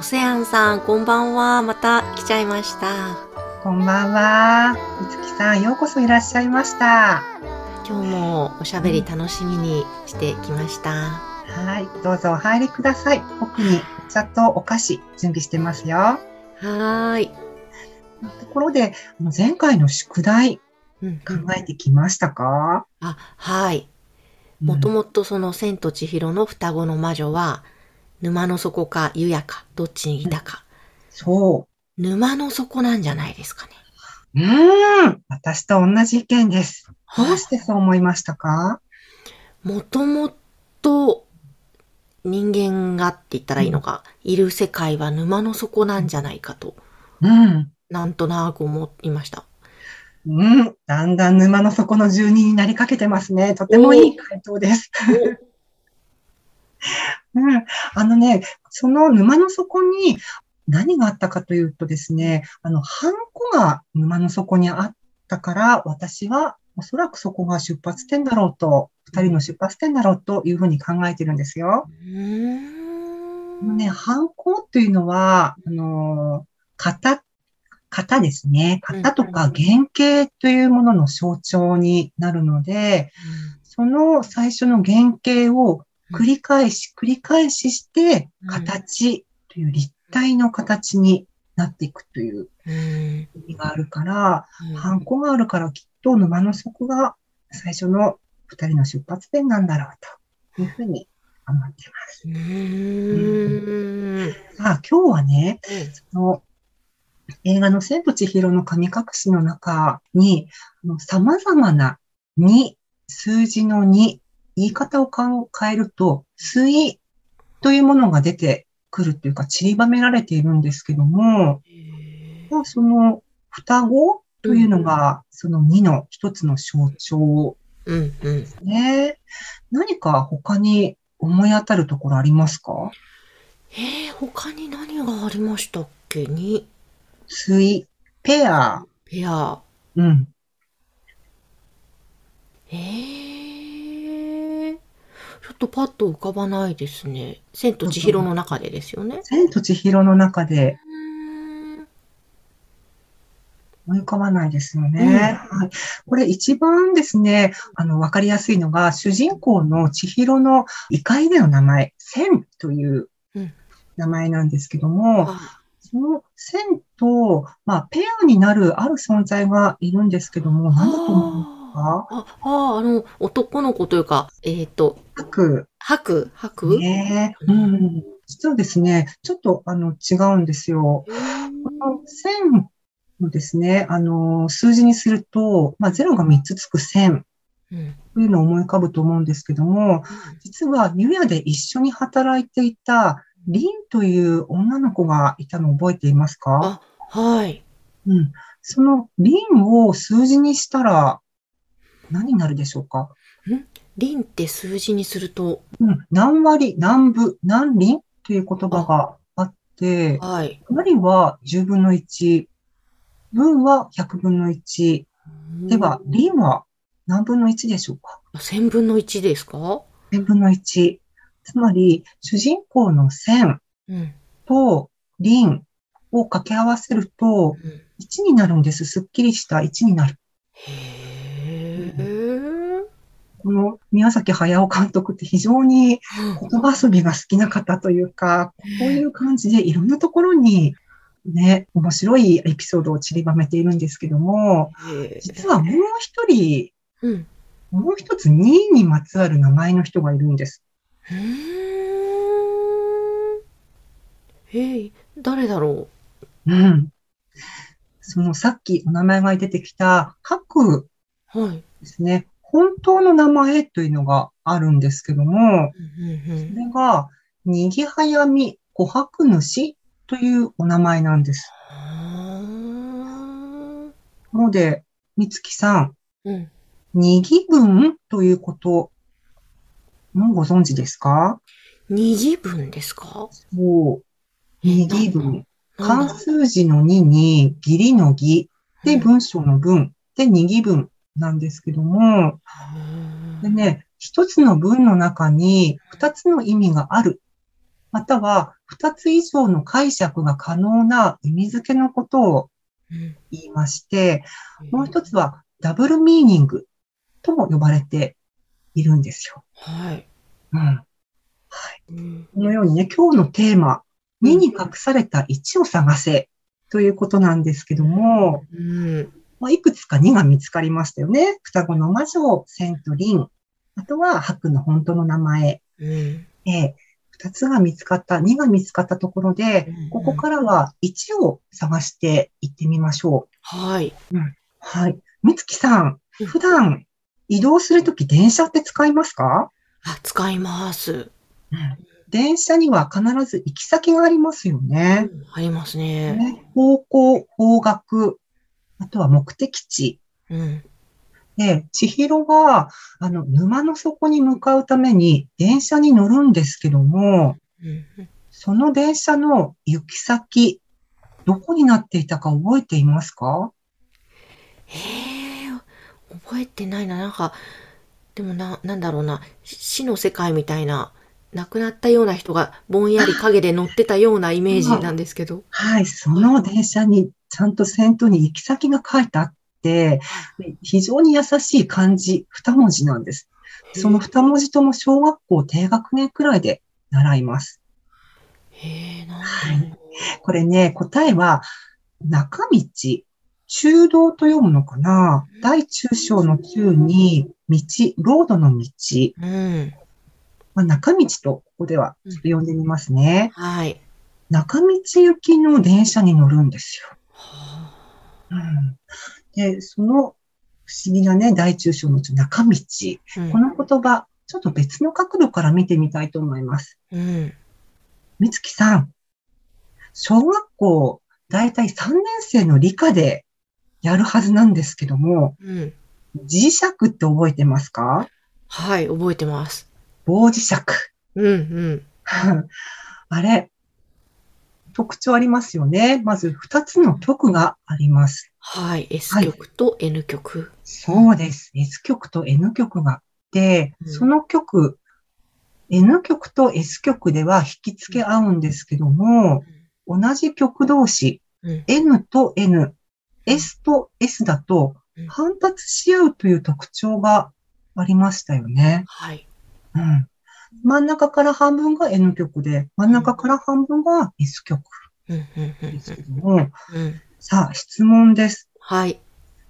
オセアンさん、こんばんは。また来ちゃいました。こんばんは。いつきさん、ようこそいらっしゃいました。今日もおしゃべり楽しみにしてきました。はい、どうぞお入りください。奥にお茶とお菓子準備してますよ。はーい。ところで、前回の宿題うん考えてきましたか、あ、はい。もともとその千と千尋の双子の魔女は、沼の底か湯屋か、どっちにいたか。そ沼の底なんじゃないですかね。う。ん。私と同じ意見です。どうはしてそう思いましたか？い。もともと人間がって言ったらいいのか、いる世界は沼の底なんじゃないかと、うん。なんとなく思いました。うん。だんだん沼の底の住人になりかけてますね。とてもいい回答です。うん。あのね、その沼の底に何があったかというとですね、あの、ハンコが沼の底にあったから、私はおそらくそこが出発点だろうと、二人の出発点だろうというふうに考えてるんですよ。うーん。ね、ハンコっていうのは、あの、型、型ですね。型とか原型というものの象徴になるので、その最初の原型を繰り返し、繰り返しして、うん形という立体の形になっていくといううん。意味があるから、うんハンコがあるからきっと沼の底が最初の二人の出発点なんだろうというふうに思ってます。うーん。さあ、今日はね、うんその映画の千と千尋の神隠しの中に、あの様々な2、数字の2、言い方をか変えると、水というものが出てくるっていうか散りばめられているんですけども、まあその双子というのが、その2の一つの象徴うんうん。ね。何か他に思い当たるところありますか？えー、他に何がありましたっけに、水、ペア、ペア。うん。えー、っとパッと浮かばないですね。千と千尋の中でですよね。千と千尋の中で思い浮かばないですよね。はい。これ一番ですね、あの、わかりやすいのが、主人公の千尋の異界での名前、千といううん名前なんですけども、あその千と、まあ、ペアになるある存在がいるんですけども、何だと思いますかあ、あ、あの、男の子というか、えっ、と、白白？白、ね。うん。実はですね、ちょっと、あの、違うんですよ。この1000のですね、あの、数字にすると、まあ、0が3つつく1000うんというのを思い浮かぶと思うんですけども、実は、湯屋で一緒に働いていた、リンという女の子がいたのを覚えていますか？あ、はい。うん。そのリンを数字にしたら、何になるでしょうか？リンって数字にすると、うん。何割、何部、何輪？という言葉があって、はい。割は10分の1、分は100分の1。では、輪は何分の1でしょうか？千分の一ですか？1000分の1。つまり、主人公の線うん。と輪を掛け合わせると、うん1になるんです。すっきりした1になる。へー。この宮崎駿監督って非常に言葉遊びが好きな方というか、こういう感じでいろんなところにね、面白いエピソードを散りばめているんですけども、へー実はもう一人、うん。もう一つ2位にまつわる名前の人がいるんです。うーん。えい、誰だろう？ん。そのさっきお名前が出てきた、白うはい。ですね。本当の名前というのがあるんですけども、それが、にぎはやみ琥珀主というお名前なんです。なので、みつきさん、うん。にぎ文ということ、もうご存知ですか？二次分ですか？そう。にぎ文。なん漢だ？数字の2に、義理の義、で、うん文章の文、で、二義文なんですけども、でね、一つの文の中に二つの意味がある。または、二つ以上の解釈が可能な意味付けのことをうん言いまして、もう一つはダブルミーニングとも呼ばれているんですよ。はい。うん。うんこのようにね、今日のテーマ、2に隠された1を探せということなんですけども、うん。まあ、いくつか2が見つかりましたよね。双子の魔女、セントリン。あとは、白の本当の名前。うん。え2つが見つかった、2が見つかったところでうん、ここからは1を探していってみましょはい。う。はい。みつきさんうん、普段移動するとき電車って使いますか？あ、使います。電車には必ず行き先がありますよね。うんありますね。ね方向、方角、あとは目的地。うん。で、千尋は、あの、沼の底に向かうために電車に乗るんですけども、うん。その電車の行き先、どこになっていたか覚えていますか？へえ、覚えてないな。なんか、でもな、なんだろうな。し死の世界みたいな、亡くなったような人がぼんやり影で乗ってたようなイメージなんですけど。はい、その電車にちゃんと先頭に行き先が書いてあって、で非常に優しい漢字、二文字なんです。その二文字とも小学校低学年くらいで習います。へえ、なんだろこれね、答えは、中道、中道と読むのかな？大中小の中に、道、ロードの道、う。うん。まあ、中道とここではちょっと呼んでみますね。はい。中道行きの電車に乗るんですよ。はうん、で、その不思議なね、大中小の中道。あうんこの言葉、ちょっと別の角度から見てみたいと思います。うん。みつきさん、小学校、だいたい3年生の理科でやるはずなんですけども、うん。磁石って覚えてますか？はい、覚えてます。棒磁石。うん、うん。あれ、特徴ありますよね。まず2つの極があります。はい、S はい曲と N 曲。そうです。S 極と N 極があって、うんその極、N 極と S 極では引き付け合うんですけども、同じ極同士、うん。N と N、S と S だとうん反発し合うという特徴がありましたよね。はい。うん。真ん中から半分が N 極で、真ん中から半分が S 極うん、うん、うんですけども、うん。うん。さあ、質問です。はい。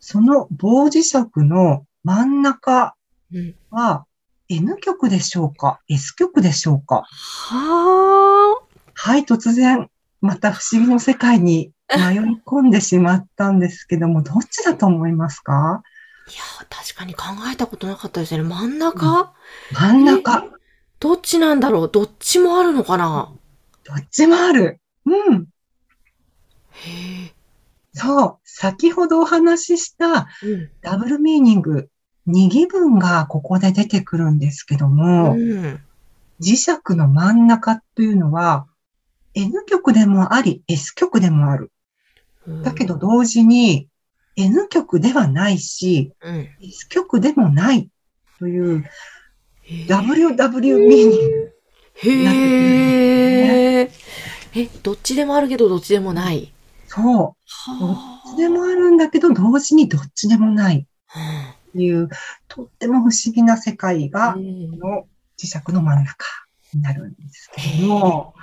その棒磁石の真ん中うん。は N 極でしょうか ?S 極でしょうか？ははい、突然、また不思議の世界に 迷い込んでしまったんですけども、どっちだと思いますか？あ。いやー、確かに考えたことなかったですね。真ん中、真ん中。どっちなんだろう？どっちもあるのかな？どっちもある。うん。へえ。そう。先ほどお話ししたうん。ダブルミーニング、二義文がここで出てくるんですけども、うん。磁石の真ん中というのは N 極でもあり S 極でもある。だけど同時に N 極ではないし、うん。S 極でもないという WW ミーニング。へえ。え、どっちでもあるけどどっちでもない。そう。どっちでもあるんだけど同時にどっちでもないはという、とっても不思議な世界あ。が、うんこの磁石の真ん中になるんですけども、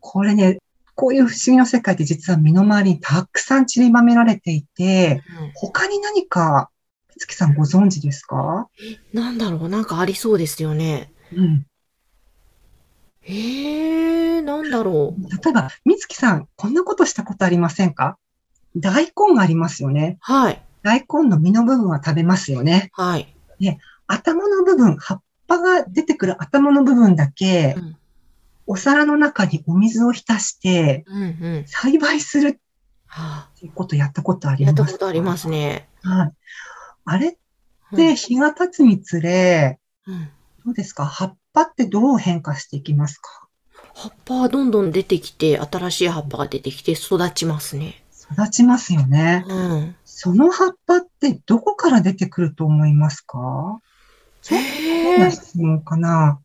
これね、こういう不思議な世界って実は身の回りにたくさん散りばめられていて、他に何か、月さんご存知ですか？なんだろう？なんかありそうですよね。うん。へえ、なんだろう？例えば、みつきさん、こんなことしたことありませんか？大根がありますよね。はい。大根の実の部分は食べますよね。はい。頭の部分、葉っぱが出てくる頭の部分だけ、うんお皿の中にお水を浸してうんうん。栽培するはっていうことやったことああ、りますやったことありますね。はい。あれっうんて日が経つにつれ、うんどうですか？葉っぱってどう変化していきますか？葉っぱはどんどん出てきて、新しい葉っぱが出てきて育ちますね。育ちますよね。うん。その葉っぱってどこから出てくると思いますか？ちょっと変へえ。な質問かな。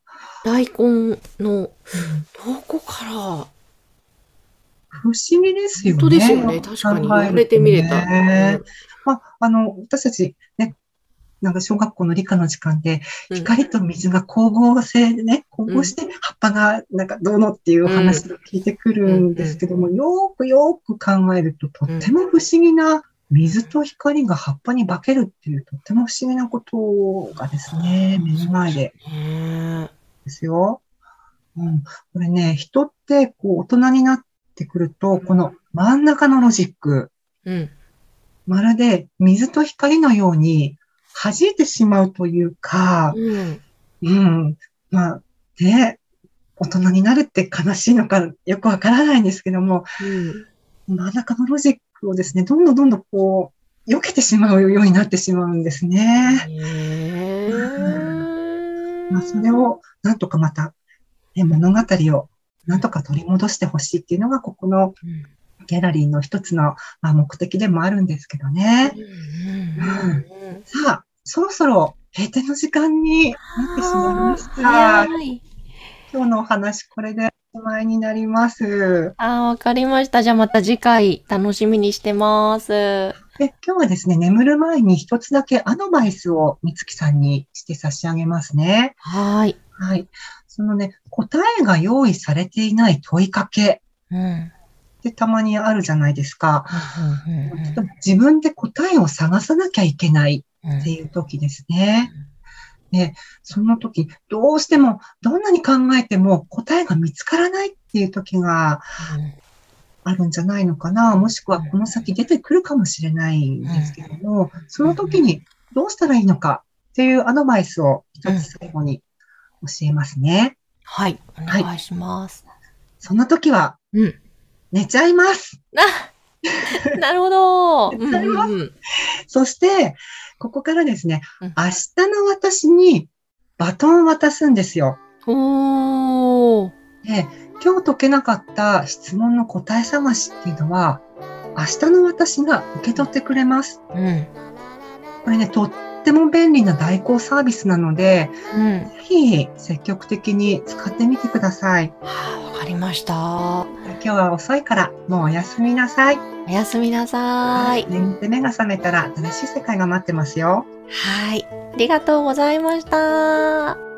大根の、どこから？不思議ですよね。本当ですよね。確かに言われてみれた。ねまあ、あの、私たちね、なんか小学校の理科の時間で、うん。光と水が光合成でね、光合して葉っぱがなんかどうのっていう話を聞いてくるんですけども、よーくよーく考えると、とっても不思議な水と光が葉っぱに化けるっていう、とっても不思議なことがですね、目の前で。ねですよ。うん、これね、人ってこう大人になってくると、この真ん中のロジック、うん。まるで水と光のように弾いてしまうというか、うん。うん、まあ、ね、大人になるって悲しいのかよくわからないんですけども、うん。真ん中のロジックをですね、どんどんどんどんこう、避けてしまうようになってしまうんですね。へまあ、それを、なんとかまた、ね、物語を、なんとか取り戻してほしいっていうのが、ここのうんギャラリーの一つの、まあ、目的でもあるんですけどね。うんさあ、そろそろ閉店の時間になってしまいました。はい。今日のお話、これでおしまいになります。あー、わかりました。じゃあまた次回楽しみにしてます。で今日はですね、眠る前に一つだけアドバイスをみつきさんにして差し上げますね。はい。はい。そのね、答えが用意されていない問いかけうん。うんってたまにあるじゃないですか。うんうんちょっと自分で答えを探さなきゃいけないうんっていう時ですね。で、その時、どうしても、どんなに考えても答えが見つからないっていう時があるんじゃないのかな。もしくはこの先出てくるかもしれないんですけども、その時にどうしたらいいのかっていうアドバイスを一つ最後に教えますね。はい。お願いします。そんな時はうん。寝ちゃいます。あ なるほど。うん寝ちゃいますうんうんそして、ここからですね、うん明日の私にバトンを渡すんですよ。おー。で、今日解けなかった質問の答え探しっていうのは、明日の私が受け取ってくれます。うん。これね、とっても便利な代行サービスなので、うん。ぜひ積極的に使ってみてください。はあ、わかりました。今日は遅いから、もうおやすみなさい。おやすみなさい。眠って目が覚めたら新しい世界が待ってますよ。はい。ありがとうございました。